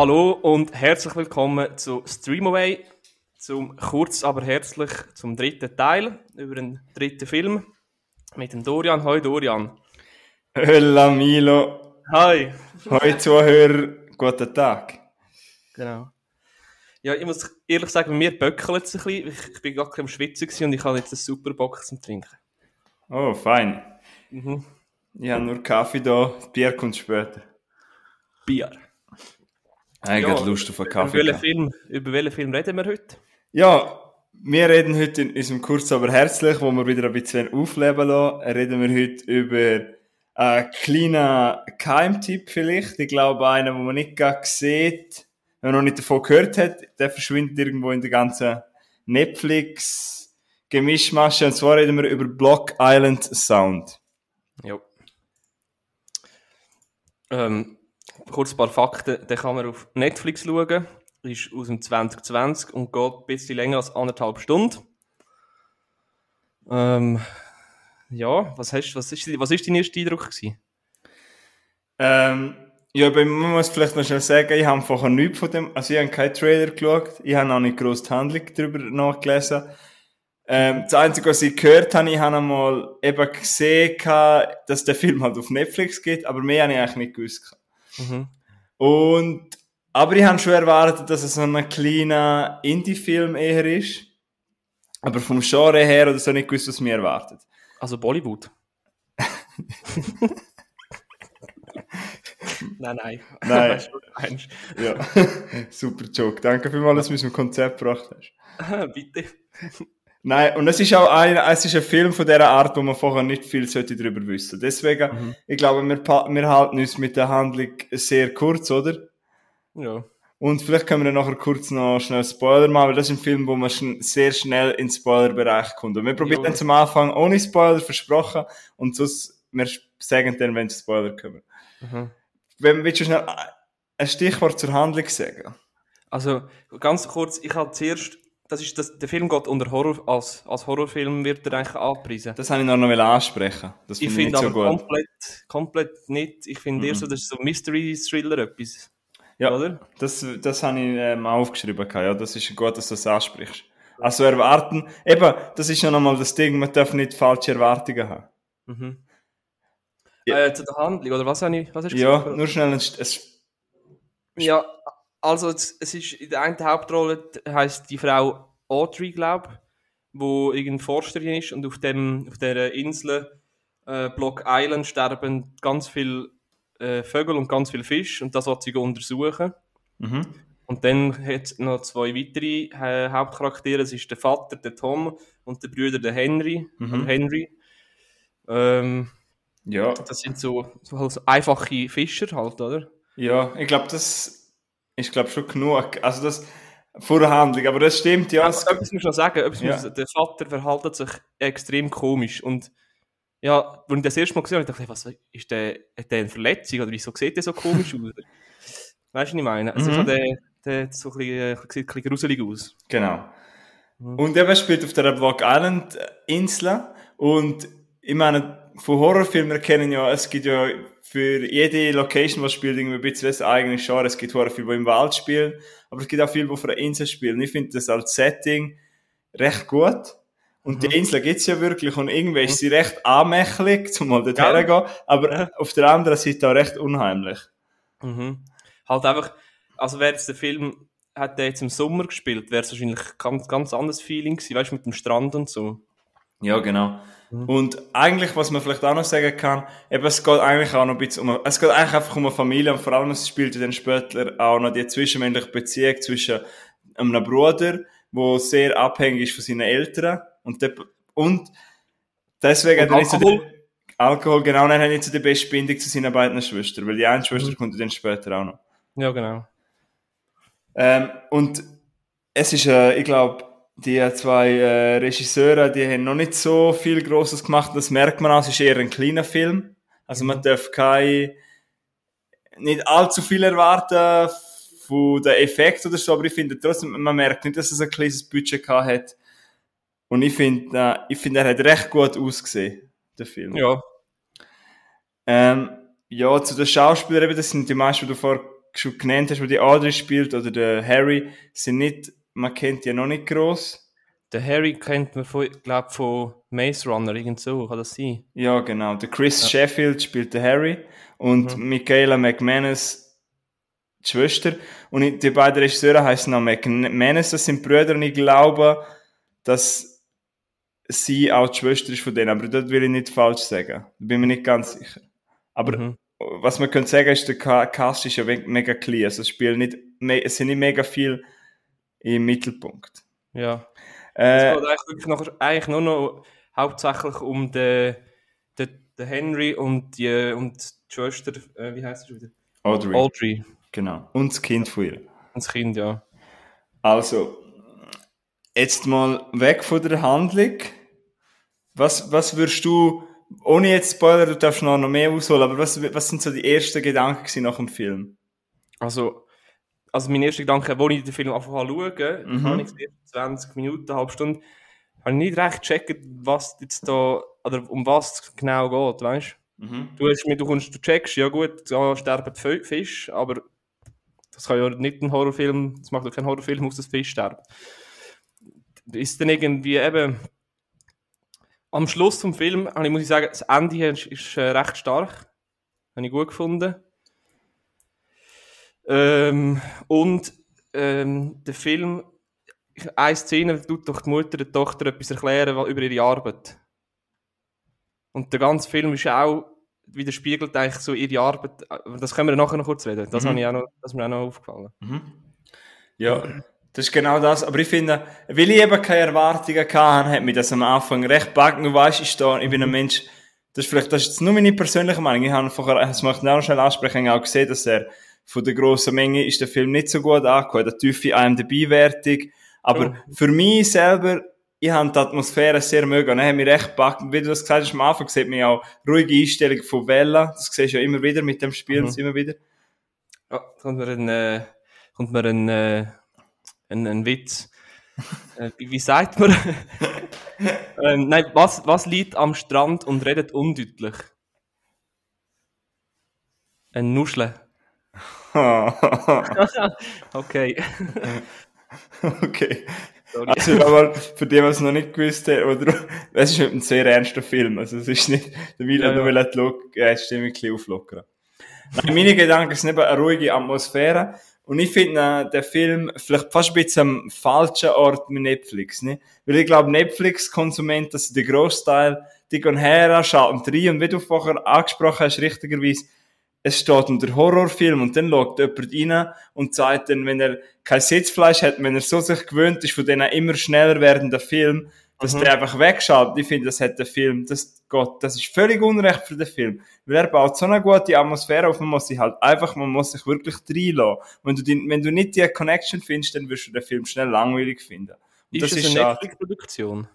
Hallo und herzlich willkommen zu Streamaway, zum kurz aber herzlich zum dritten Teil über den dritten Film mit dem Dorian. Hoi Dorian. Hola Milo. Hi. Hoi Zuhörer, guten Tag. Genau. Ja, ich muss ehrlich sagen, mir böckelt es ein bisschen. Ich, ich bin gerade am Schwitzen und ich habe jetzt einen super Bock zum Trinken. Oh, fein. Mhm. Ich habe nur Kaffee da, Bier kommt später. Bier. Eigentlich ja, Lust auf einen Kaffee. Über welchen, Film, über welchen Film reden wir heute? Ja, wir reden heute in unserem Kurz aber herzlich, wo wir wieder ein bisschen aufleben lassen, reden wir heute über einen kleinen Keimtipp vielleicht. Ich glaube, einen, den man nicht gerade sieht, wenn man noch nicht davon gehört hat, der verschwindet irgendwo in der ganzen Netflix-Gemischmasche. Und zwar reden wir über Block Island Sound. Ja. Ähm, kurz ein paar Fakten, den kann man auf Netflix schauen. Ist aus dem 2020 und geht ein bisschen länger als anderthalb Stunden. Ähm, ja, was, hast, was, ist, was ist dein erster Eindruck gewesen? Ähm, ja, man muss vielleicht noch schnell sagen, ich habe vorher nichts von dem, also ich habe keinen Trailer geschaut, ich habe noch nicht gross die Handlung darüber nachgelesen. Ähm, das Einzige, was ich gehört habe, ich habe einmal eben gesehen, dass der Film halt auf Netflix geht, aber mehr habe ich eigentlich nicht gewusst. Mhm. Und, aber ich habe schon erwartet, dass es so ein kleiner Indie-Film eher ist. Aber vom Genre her oder so nicht gewusst, was mir erwartet. Also Bollywood. nein, nein. Nein. ja. Super Joke. Danke vielmals, dass du mich zum Konzept gebracht hast. Bitte. Nein, und es ist auch ein, es ist ein Film von dieser Art, wo man vorher nicht viel sollte darüber wissen. Deswegen, mhm. ich glaube, wir, wir halten uns mit der Handlung sehr kurz, oder? Ja. Und vielleicht können wir nachher kurz noch schnell Spoiler machen, weil das ist ein Film, wo man schn sehr schnell in den Spoiler-Bereich kommt. Und wir probieren dann zum Anfang ohne Spoiler, versprochen, und sonst, wir sagen dann, wenn es Spoiler kommen. Mhm. Wenn, willst du schnell ein Stichwort zur Handlung sagen? Also, ganz kurz, ich habe zuerst das ist das, der Film geht unter Horror, als, als Horrorfilm wird er eigentlich angepriesen. Das habe ich noch, noch ansprechen. Das ich finde aber so komplett, komplett nicht. Ich finde mhm. eher so, das ist so Mystery-Thriller etwas. Ja, oder? Das, das habe ich ähm, aufgeschrieben. Ja, das ist gut, dass du das ansprichst. Also erwarten, eben, das ist ja nochmal das Ding, man darf nicht falsche Erwartungen haben. Mhm. Ja. Äh, zu der Handlung, oder was, habe ich, was hast du gesagt? Ja, nur schnell ein, ein Ja, also es, es ist in der einen Hauptrolle heißt die Frau Audrey, glaube ich, wo irgendeine Forscherin ist und auf dem auf der Insel äh, Block Island sterben ganz viele äh, Vögel und ganz viele Fisch und das wird sie untersuchen. Mhm. Und dann hat es noch zwei weitere äh, Hauptcharaktere. Das ist der Vater, der Tom, und der Bruder, der Henry. Mhm. Henry. Ähm, ja. Das sind so, so, so einfache Fischer halt, oder? Ja, ich glaube, das ist, glaube schon genug. Also das vor der Handlung, aber das stimmt, ja. etwas muss noch sagen, etwas ja. muss, der Vater verhält sich extrem komisch und ja, als ich das erste Mal gesehen habe, dachte ich, was ist der, hat der eine Verletzung oder wieso sieht der so komisch aus? weißt du, was ich meine? Also mhm. der, der so ein bisschen, sieht ein bisschen gruselig aus. Genau. Mhm. Und er spielt auf der Block Island Insel und ich meine, von Horrorfilmen erkennen ja, es gibt ja für jede Location, was spielt, irgendwie ein bisschen das eigene Genre. Es gibt Horrorfilme, die im Wald spielen, aber es gibt auch viele, die auf einer Insel spielen. Ich finde das als Setting recht gut. Und mhm. die Insel gibt's ja wirklich und irgendwie ist sie recht anmächtig, zum mal dorthin ja. gehen, aber auf der anderen Seite auch recht unheimlich. Mhm. Halt einfach, also wäre jetzt der Film, hat der jetzt im Sommer gespielt, wäre es wahrscheinlich ganz, ganz anderes Feeling gewesen, weißt du, mit dem Strand und so. Ja, genau. Mhm. Und eigentlich, was man vielleicht auch noch sagen kann, eben, es geht eigentlich auch noch ein bisschen um, es geht eigentlich einfach um eine Familie und vor allem, es spielt dann später auch noch die zwischenmännliche Beziehung zwischen einem Bruder, der sehr abhängig ist von seinen Eltern und, der, und deswegen und hat er nicht so die, Alkohol, genau, und er hat nicht so die beste Bindung zu seinen beiden Schwestern, weil die eine Schwester mhm. kommt dann später auch noch. Ja, genau. Ähm, und es ist, äh, ich glaube, die zwei äh, Regisseure, die haben noch nicht so viel Grosses gemacht. Das merkt man auch, es ist eher ein kleiner Film. Also man darf kein, nicht allzu viel erwarten von den Effekten oder so, aber ich finde trotzdem, man merkt nicht, dass es ein kleines Budget gehabt hat. Und ich finde, äh, ich finde, er hat recht gut ausgesehen, der Film. Ja. Ähm, ja, zu den Schauspielern, eben, das sind die meisten, die du vorher schon genannt hast, wo die Audrey spielt, oder der Harry, sind nicht, man kennt ja noch nicht gross. Der Harry kennt man, von, glaub, von Maze Runner, irgend so, kann das sein? Ja, genau. Der Chris Sheffield spielt den Harry und Michaela McManus die Schwester. Und die beiden Regisseure heißen noch McManus, das sind Brüder und ich glaube, dass sie auch die Schwester ist von denen, aber dort will ich nicht falsch sagen. Da bin mir nicht ganz sicher. Aber Mhm. was man könnte sagen, ist, der Ca- Cast ist ja mega clear. Also es, spielen nicht, es sind nicht mega viel im Mittelpunkt. Ja. Äh, Es geht eigentlich, wirklich noch, eigentlich nur noch hauptsächlich um den, den, den Henry und die, und die Schwester, äh, wie heißt sie wieder? Audrey, Audrey. genau. Und das Kind von ihr. Und das Kind, ja. Also, jetzt mal weg von der Handlung. Was, was würdest du, ohne jetzt Spoiler, du darfst noch noch mehr ausholen, aber was, was sind so die ersten Gedanken nach dem Film? Also, also mein erster Gedanke, als ich den Film anfangen zu schauen, Mhm. habe ich die ersten 20 Minuten, eine halbe Stunde, habe ich nicht recht gecheckt, was jetzt da, oder um was es genau geht, weißt Mhm. du? hast mir, du kommst, du checkst, ja gut, da sterben die Fi- Fische, aber das kann ja nicht ein Horrorfilm, das macht doch kein Horrorfilm aus, dass Fisch sterben. Ist dann irgendwie eben, am Schluss vom Film, ich, muss ich sagen, das Ende ist, ist äh, recht stark. Habe ich gut gefunden. Ähm, und ähm, der Film, eine Szene tut doch die Mutter der Tochter etwas erklären über ihre Arbeit. Und der ganze Film ist auch widerspiegelt eigentlich so ihre Arbeit. Das können wir nachher noch kurz reden. Das, Mhm. habe ich auch noch, das ist mir auch noch aufgefallen. Ja, das ist genau das. Aber ich finde, weil ich eben keine Erwartungen hatte, hat mich das am Anfang recht backen. Du weißt, ich, stehe, ich bin ein Mensch, das ist vielleicht, das ist jetzt nur meine persönliche Meinung. Ich habe vorher, das möchte ich auch noch schnell ansprechen, auch gesehen, dass er von der grossen Menge ist der Film nicht so gut angekommen, der tiefe IMDb-Wertung. Aber für mich selber, ich habe die Atmosphäre sehr mögen. Und er hat mich recht gepackt. Wie du das gesagt hast, am Anfang sieht man ja auch ruhige Einstellung von Vella. Das siehst du ja immer wieder mit dem Spiel, Mhm. immer wieder. Ja, kommt mir ein, äh, kommt mir ein, äh, ein, ein Witz. äh, wie, wie sagt man? ähm, nein, was, was liegt am Strand und redet undeutlich? Ein Nuschle. Okay. okay. Sorry. Also, aber für die, was es noch nicht gewusst haben, oder, es ist ein sehr ernster Film. Also, es ist nicht, der Will Ja, hat nur ja. die Lo- äh, die Stimmung ein bisschen auflockern. Nein, meine Gedanken sind eben eine ruhige Atmosphäre. Und ich finde äh, den Film vielleicht fast ein bisschen am falschen Ort mit Netflix, ne? Weil ich glaube, Netflix-Konsumenten, also der Großteil, die gehen her, schauen rein. Und wie du vorher angesprochen hast, richtigerweise, es steht unter Horrorfilm und dann schaut jemand rein und sagt dann, wenn er kein Sitzfleisch hat, wenn er so sich gewöhnt ist von diesen immer schneller werdenden Filmen, dass Mhm. der einfach wegschaut. Ich finde, das hat der Film, das Gott, das ist völlig unrecht für den Film. Weil er baut so eine gute Atmosphäre auf, man muss sich halt einfach, man muss sich wirklich reinlassen. Wenn du, die, wenn du nicht die Connection findest, dann wirst du den Film schnell langweilig finden. Und Ist es eine Netflix-Produktion?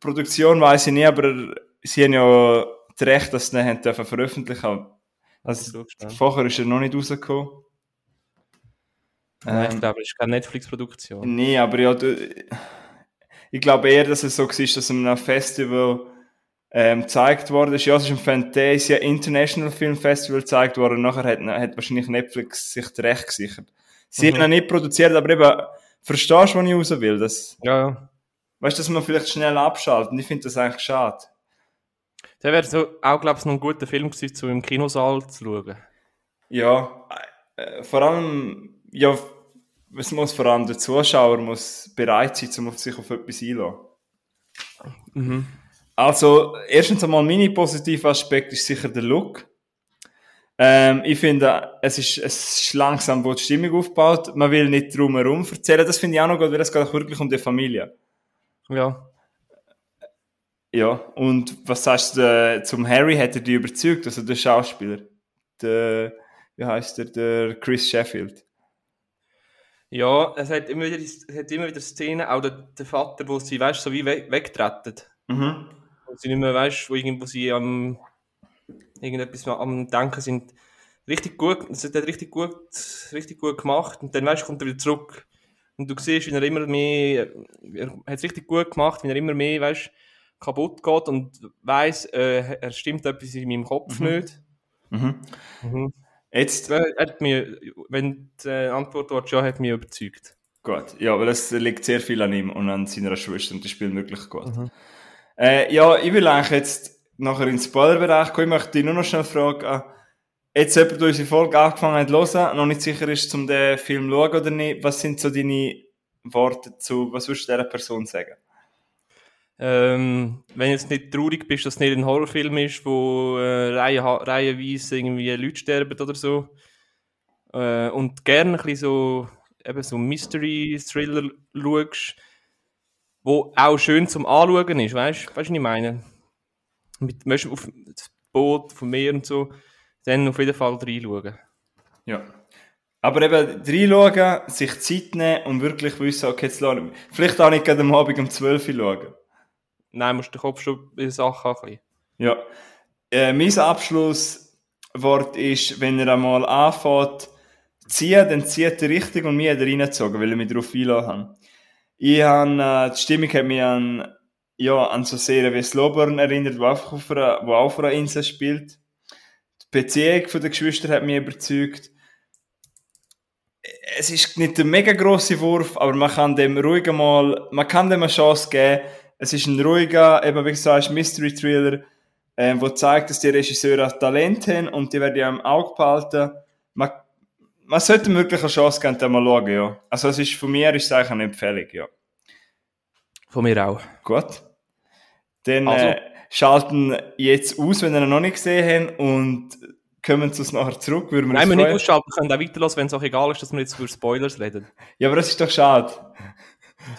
Produktion weiß ich nicht, aber sie haben ja das Recht, dass sie ihn haben dürfen veröffentlichen. Also, vorher ist er noch nicht rausgekommen. Nein, ich Ähm, glaube, es ist keine Netflix-Produktion. nee, aber ja, du, ich glaube eher, dass es so war, dass an einem Festival ähm, gezeigt worden ist. Ja, es ist im Fantasia International Film Festival gezeigt worden. Nachher hat, hat wahrscheinlich Netflix sich das Recht gesichert. Sie Mhm. haben ihn nicht produziert, aber eben, verstehst du, wo ich raus will? Das, Ja, ja. weißt du, dass man vielleicht schnell abschaltet. Und ich finde das eigentlich schade. Der wäre so auch, glaube ich, noch ein guter Film gewesen, um im Kinosaal zu schauen. Ja, äh, vor allem, ja, es muss vor allem der Zuschauer muss bereit sein, um auf sich auf etwas einzulassen. Mhm. Also, erstens einmal, mein positiver Aspekt ist sicher der Look. Ähm, ich finde, es ist, es ist langsam, wo die Stimmung aufbaut. Man will nicht drum herum erzählen. Das finde ich auch noch gut, weil es geht auch wirklich um die Familie. Ja. Ja, und was sagst du äh, zum Harry? Hat er dich überzeugt? Also der Schauspieler? Der, wie heißt der? Der Chris Sheffield. Ja, es hat immer wieder, es hat immer wieder Szenen, auch der, der Vater, wo sie, weißt, so wie we wegtreten. Mhm. Wo sie nicht mehr, weißt, wo, irgend, wo sie am, irgendetwas am Denken sind. Richtig gut, das hat er richtig gut, richtig gut gemacht. Und dann, weißt, kommt er wieder zurück. Und du siehst, wie er immer mehr, er hat es richtig gut gemacht, wie er immer mehr, weißt, kaputt geht und weiss, äh, er stimmt etwas in meinem Kopf Mhm. nicht. Mhm. Mhm. Jetzt, Er hat mir, wenn die äh, Antwort war ja, hat mich überzeugt. gut. Ja, weil es liegt sehr viel an ihm und an seiner Schwester und die spielen wirklich gut. Mhm. Äh, ja, ich will eigentlich jetzt nachher in den Spoilerbereich kommen. Ich möchte dich nur noch schnell fragen, äh, jetzt jemand, der unsere Folge angefangen hat zu hören, noch nicht sicher ist, um den Film zu schauen oder nicht, was sind so deine Worte zu, was würdest du dieser Person sagen? Ähm, wenn jetzt nicht traurig bist, dass es nicht ein Horrorfilm ist, wo äh, reihe, reihenweise irgendwie Leute sterben oder so, äh, und gerne ein bisschen so, eben so Mystery-Thriller schaust, wo auch schön zum Anschauen ist, weißt du, was ich meine? Mit auf das Boot, vom Meer und so, dann auf jeden Fall reinschauen. Ja. Aber eben reinschauen, sich Zeit nehmen und wirklich wissen, okay, jetzt mich. Vielleicht auch nicht gerade am Abend um 12 Uhr schauen. Nein, musst den Kopf schon bei der Sache haben. ein bisschen. Ja. Äh, mein Abschlusswort ist, wenn er einmal anfängt, ziehen, dann zieht er richtig und mich hat er reingezogen, weil ich mich darauf einlassen habe. Ich habe, äh, die Stimmung hat mich an, ja, an so Serien wie Slowburn erinnert, wo, einfach auf einer, auch auf einer Insel spielt. Die Beziehung von den Geschwistern hat mich überzeugt. Es ist nicht der mega grosse Wurf, aber man kann dem ruhig mal, man kann dem eine Chance geben. Es ist ein ruhiger, eben wie gesagt, Mystery Thriller, ähm, wo zeigt, dass die Regisseure Talent haben und die werden ja im Auge behalten. Man, man sollte wirklich eine Chance geben, den mal schauen, ja. Also es ist, von mir ist es eigentlich eine Empfehlung, ja. Von mir auch. Gut. Dann Also- äh, schalten jetzt aus, wenn ihr ihn noch nicht gesehen habt und kommen zu uns nachher zurück. Würden wir Nein, wir nicht ausschalten, wir können auch weiterlassen, wenn es auch egal ist, dass wir jetzt über Spoilers reden. Ja, aber das ist doch schade.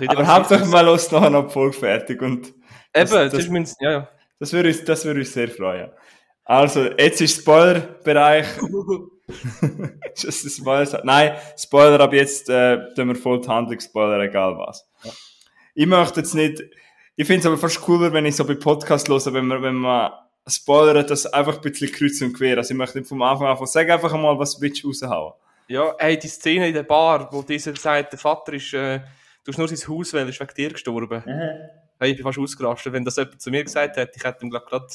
Aber Hauptsache ist- mal los nachher noch die Folge fertig und Eben, das- das, mein, ja, ja. das würde uns, das würde uns sehr freuen. Also, jetzt ist Spoiler-Bereich. Just Spoiler. Nein, Spoiler, ab jetzt äh, tun wir voll die Handlung Spoiler, egal was. Ich möchte jetzt nicht, ich finde es aber fast cooler, wenn ich so bei Podcasts höre, wenn man, wenn man spoilert, das einfach ein bisschen kreuz und quer. Also ich möchte nicht vom Anfang an, sag einfach mal, was willst du raushauen. Ja, hey, die Szene in der Bar, wo dieser sagt, der Vater ist, äh, du hast nur sein Haus wählen, ist wegen dir gestorben. Hey, ich bin fast ausgerastet. Wenn das jemand zu mir gesagt hätte, ich hätte ihm gerade,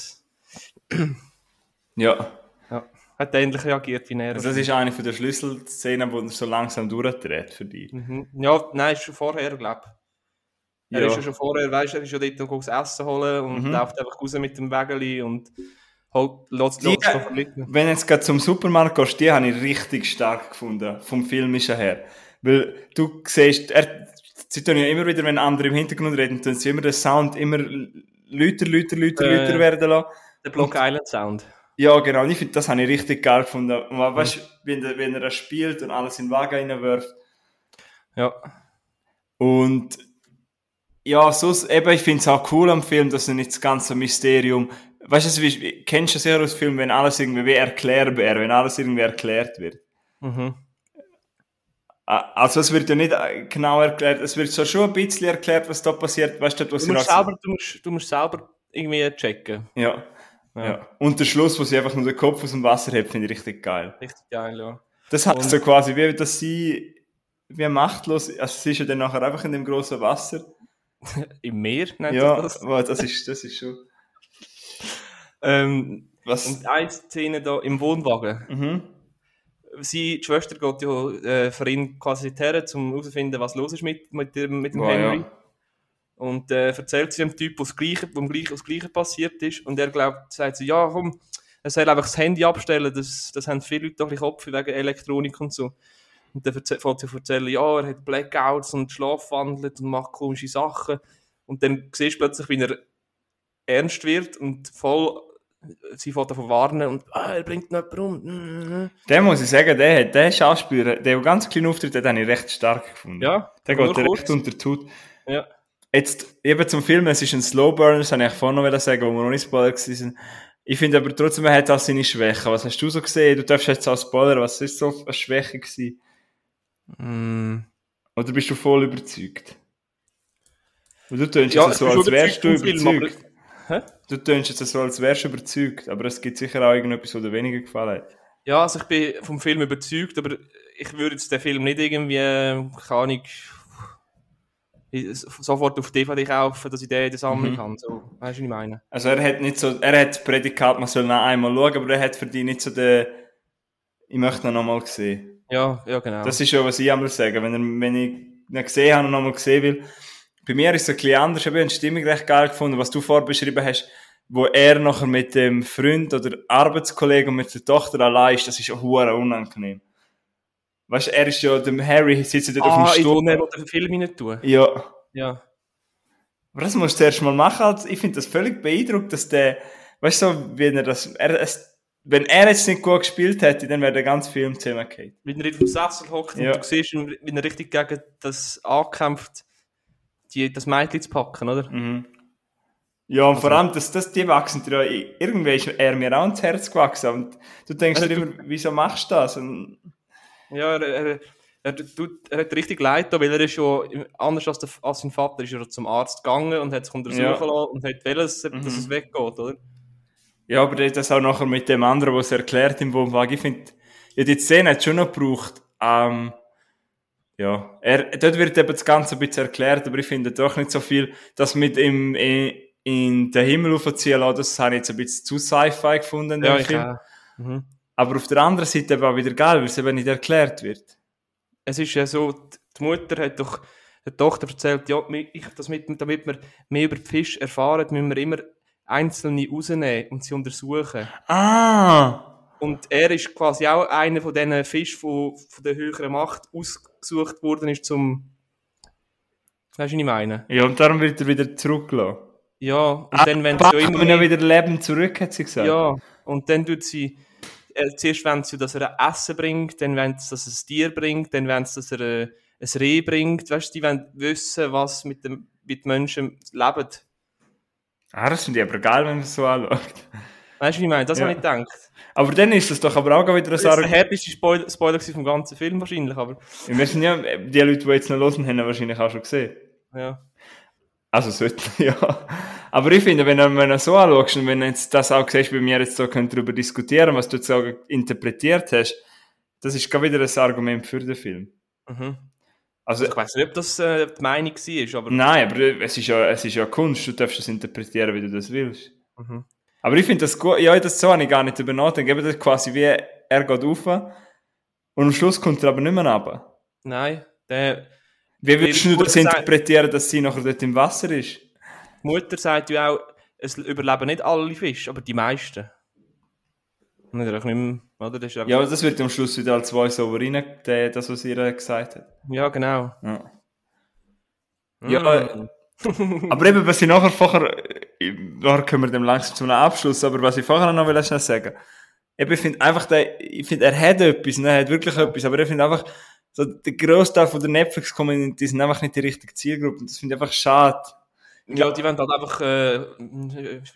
Ja. ja, hätte ähnlich reagiert wie er. Also das ist eine von der Schlüsselszenen, wo er so langsam durchdreht für dich. Mhm. Ja, nein, ist schon vorher, glaube ich. Er Ja. ist ja schon vorher, weißt du, er ist ja dort und geht das Essen holen und Mhm. läuft einfach raus mit dem Wägeli und holt, lässt, Die- noch. Wenn du jetzt gerade zum Supermarkt gehst, die habe ich richtig stark gefunden, vom Filmischen her. Weil du siehst, er, sie tun ja immer wieder, wenn andere im Hintergrund reden, tun sie immer den Sound immer lauter, lauter, lauter, Äh. lauter werden lassen. Der Block Island Sound. Ja, genau. Und Ich finde, das habe ich richtig geil gefunden. Und weißt, du, wenn, der- wenn er das spielt und alles in den Wagen reinwirft. Ja. Und ja, so, eben, ich finde es auch cool am Film, dass er nicht das ganze Mysterium. Weißt du, wie, kennst du ja aus Filmen, wenn alles irgendwie wie erklärbar wenn alles irgendwie erklärt wird? Mhm. Also es wird ja nicht äh, genau erklärt, es wird so schon ein bisschen erklärt, was da passiert, weißt du, was Du musst, selber, du, musst, du musst selber irgendwie checken. Ja, Ja. ja. Und der Schluss, wo sie einfach nur den Kopf aus dem Wasser hebt, finde ich richtig geil. Richtig geil, ja. Das Und- so quasi, wie dass sie wie machtlos, also sie ist ja dann nachher einfach in dem großen Wasser. Im Meer nennt ja, das. wow, das ist, das ist schon. Ähm, Was? und eine Szene da im Wohnwagen. mhm. Sie, die Schwester geht ja äh, für ihn quasi her, um herauszufinden, was los ist mit, mit dem, mit dem Wow, Henry. ja. Und äh, erzählt sie dem Typ, was gleiche, das Gleiche passiert ist. Und er glaubt, sagt sie, ja komm, er soll einfach das Handy abstellen, das, das haben viele Leute doch ein Kopf wegen Elektronik und so. Und dann fängt sie erzählen, ja, er hat Blackouts und schlafwandelt und macht komische Sachen. Und dann siehst du plötzlich, wie er ernst wird und voll, sie fängt davon warnen und ah, er bringt noch jemanden um. Der muss ich sagen, der, hat- der Schauspieler, der ganz kleinen Auftritt, den habe ich recht stark gefunden. Ja, Der geht dir kurz. recht unter die Haut. Ja. Jetzt, eben zum Film, es ist ein Slowburn, das habe ich vorhin noch sagen, wo wir noch nicht Spoiler waren. Ich finde aber trotzdem, er hat auch seine Schwächen. Was hast du so gesehen? Du darfst jetzt auch spoilern, was ist so eine Schwäche gewesen? Mm. Oder bist du voll überzeugt? Und du tönst Ja, so, als wärst du überzeugt Film, überzeugt. Hä? Du tönst jetzt so, als wärst du überzeugt. Aber es gibt sicher auch irgendetwas, was dir weniger gefallen hat. Ja, also ich bin vom Film überzeugt, aber ich würde jetzt den Film nicht irgendwie, äh, keine Ahnung, sofort auf DVD kaufen, dass ich den in der Sammlung Mhm. habe. So, weißt du, was ich meine? Also er hat nicht so, er hat das Prädikat, man soll noch einmal schauen, aber er hat für dich nicht so den, ich möchte ihn nochmal sehen. Ja, ja, genau. Das ist ja, was ich einmal sage. Wenn, er, wenn ich ihn gesehen habe und nochmal sehen will. Bei mir ist es ein bisschen anders. Ich habe die Stimmung recht geil gefunden, was du vorbeschrieben hast, wo er nachher mit dem Freund oder Arbeitskollegen und mit der Tochter allein ist. Das ist auch unangenehm. Weißt du, er ist ja, dem Harry sitzt ja dort ah, auf dem ich Stuhl. nicht den Film rein tun. Ja. Ja. Aber das musst du zuerst mal machen. Also ich finde das völlig beeindruckt, dass der, weißt du, so, wenn er das, er, es, wenn er jetzt nicht gut gespielt hätte, dann wäre der ganze Film zusammengefallen. Wenn er auf dem Sessel hockt Ja. und du siehst, wie er richtig gegen das ankämpft, die, das Mädchen zu packen, oder? Mhm. Ja, und vor allem, dass, dass die wachsen dir ja, irgendwie ist er mir auch ins Herz gewachsen. Und du denkst Also dir du- immer, wieso machst du das? Und, Ja, er, er, er, tut, er hat richtig leid, weil er ist schon, anders als, der, als sein Vater, ist er zum Arzt gegangen und hat sich untersuchen Ja. lassen und hat wollen, dass, dass Mhm. es weggeht, oder? ja, aber das auch nachher mit dem anderen, was er erklärt im Wohnwagen. Ich finde, ja, die Szene hat schon noch gebraucht. Ähm, ja, er, dort wird eben das Ganze ein bisschen erklärt, aber ich finde doch nicht so viel, dass mit ihm in, in den Himmel aufziehen lassen, das habe ich jetzt ein bisschen zu sci-fi gefunden. Ja, Film. Mhm. Aber auf der anderen Seite eben auch wieder geil, weil es eben nicht erklärt wird. Es ist ja so, die- Mutter hat doch der Tochter erzählt, ja, ich, das mit, damit wir mehr über die Fische erfahren, müssen wir immer einzelne rausnehmen und sie untersuchen. Ah! Und er ist quasi auch einer von diesen Fischen, von, von der höheren Macht ausgesucht worden ist zum... Weißt du, was ich meine? Ja, und darum wird er wieder zurückgelassen. Ja, und Ah, dann, wenn sie ja immer mehr, wieder Leben zurück, hat sie gesagt. Ja, und dann tut sie... Äh, zuerst wollen sie, dass er ein Essen bringt, dann wollen sie, dass er ein Tier bringt, dann wollen sie, dass er äh, ein Reh bringt. Weißt du, die wollen wissen, was mit, dem, mit Menschen leben. Ah, das finde ich aber geil, wenn man es so anschaut. Weißt du, wie ich meine? Das Ja. habe ich gedacht. Aber dann ist das doch aber auch wieder ein Das war der Argument. härteste Spoiler, Spoiler vom ganzen Film wahrscheinlich, aber Wir sind ja, die Leute, die jetzt noch hören, haben wahrscheinlich auch schon gesehen. ja. Also sollten, ja. Aber ich finde, wenn du, du so anschaust und wenn du jetzt das auch siehst, wie wir jetzt so können darüber diskutieren, was du jetzt auch interpretiert hast, das ist gerade wieder ein Argument für den Film. Mhm. Also, Ich weiß nicht, ob das äh, die Meinung war, aber... nein, aber es ist ja, es ist ja Kunst, du darfst es interpretieren, wie du das willst. Mhm. Aber ich finde das gut, ja, das so habe ich gar nicht drüber nachgedacht. Eben das quasi wie, er geht rauf und am Schluss kommt er aber nicht mehr runter. Nein, der, Wie würdest du das interpretieren, dass sie nachher dort im Wasser ist? die Mutter sagt ja auch, es überleben nicht alle Fische, aber die meisten. Und dann nicht mehr, oder? Das Ja, aber das wird am Schluss wieder als Voice-Over rein, das, was ihr äh, gesagt hat. ja, genau. Ja. Ja, Mm. Aber eben, was ich nachher vorher, nachher kommen wir dem langsam zu einem Abschluss, aber was ich vorher noch will schnell sagen, eben, ich finde einfach, der, ich finde, er hat etwas, ne, er hat wirklich etwas, aber ich finde einfach, so, der Großteil von der Netflix-Community sind einfach nicht die richtige Zielgruppe und das finde ich einfach schade. Ja, die wollen halt einfach, äh,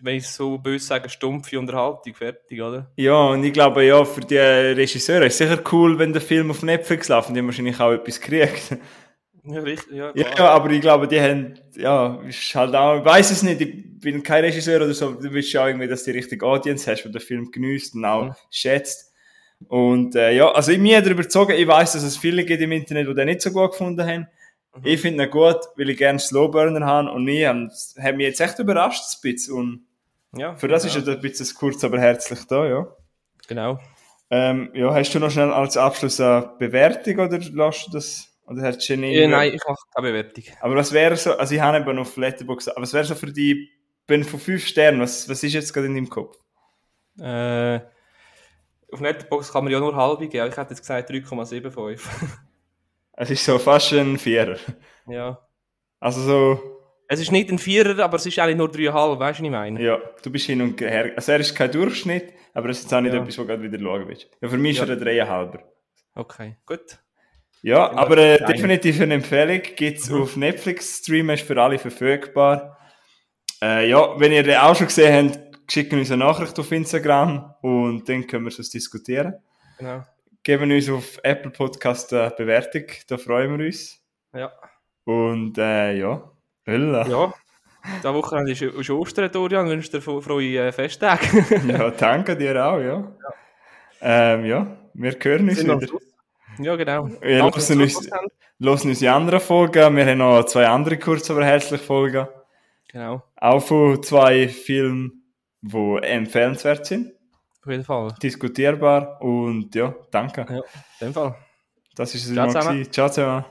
wenn ich so böse sage, stumpfe Unterhaltung, fertig, oder? Ja, und ich glaube, ja, für die Regisseure ist es sicher cool, wenn der Film auf Netflix läuft und die haben wahrscheinlich auch etwas gekriegt. Ja, richtig, ja, Ja, aber ich glaube, die haben, ja, ist halt auch, ich weiß es nicht, ich bin kein Regisseur oder so, du willst ja irgendwie, dass du die richtige Audience hast, die den Film genießt und auch Mhm. schätzt. Und äh, ja, also ich mir darüber überzogen, ich weiß, dass es viele gibt im Internet, die den nicht so gut gefunden haben. Mhm. Ich finde ihn gut, weil ich gerne Slowburner habe und ich habe hab mich jetzt echt überrascht, ein bisschen. Und ja, für das genau. ist er ein bisschen kurz, aber herzlich da, ja. Genau. Ähm, ja, hast du noch schnell als Abschluss eine Bewertung oder lässt du das? Oder hast du Genie? Ja, nein, ich mache keine Bewertung. Aber was wäre so, also ich habe eben auf Letterboxd, aber was wäre so für die, wenn von fünf Sternen, was, was ist jetzt gerade in deinem Kopf? Äh, auf Netbox kann man ja nur halbe geben. Ich hätte jetzt gesagt 3,75. Es ist so fast ein Vierer. ja. Also so, Es ist nicht ein Vierer, aber es ist eigentlich nur 3,5, weißt du, was ich meine? ja, du bist hin und her. Also er ist kein Durchschnitt, aber es ist auch nicht Ja. etwas, wo du gerade wieder schauen willst. Ja, für mich ist Ja. er ein Dreieinhalber. Okay, gut. Ja, Ja, aber äh, definitiv eine Empfehlung. Gibt's auf Netflix, Stream ist für alle verfügbar. Äh, ja, wenn ihr den auch schon gesehen habt, schickt uns eine Nachricht auf Instagram und dann können wir es diskutieren. Genau. Geben uns auf Apple Podcast eine Bewertung, da freuen wir uns. Ja. Und äh, ja, Hölle. Ja. Diese Woche ist, ist Ostern, Dorian. Wünsche dir fro- frohe äh, Festtage. Ja, danke dir auch, ja. Ähm, ja, wir hören uns wieder. Ja, genau. Ja, Danke, lassen dass ihr uns-. Hören uns die anderen Folgen. Wir haben noch zwei andere kurz, aber herzliche Folgen. Genau. Auch von zwei Filmen, die empfehlenswert sind. Auf jeden Fall. diskutierbar und ja, danke. Ja, in dem Fall. Das ist es Ciao zusammen. Ciao zusammen.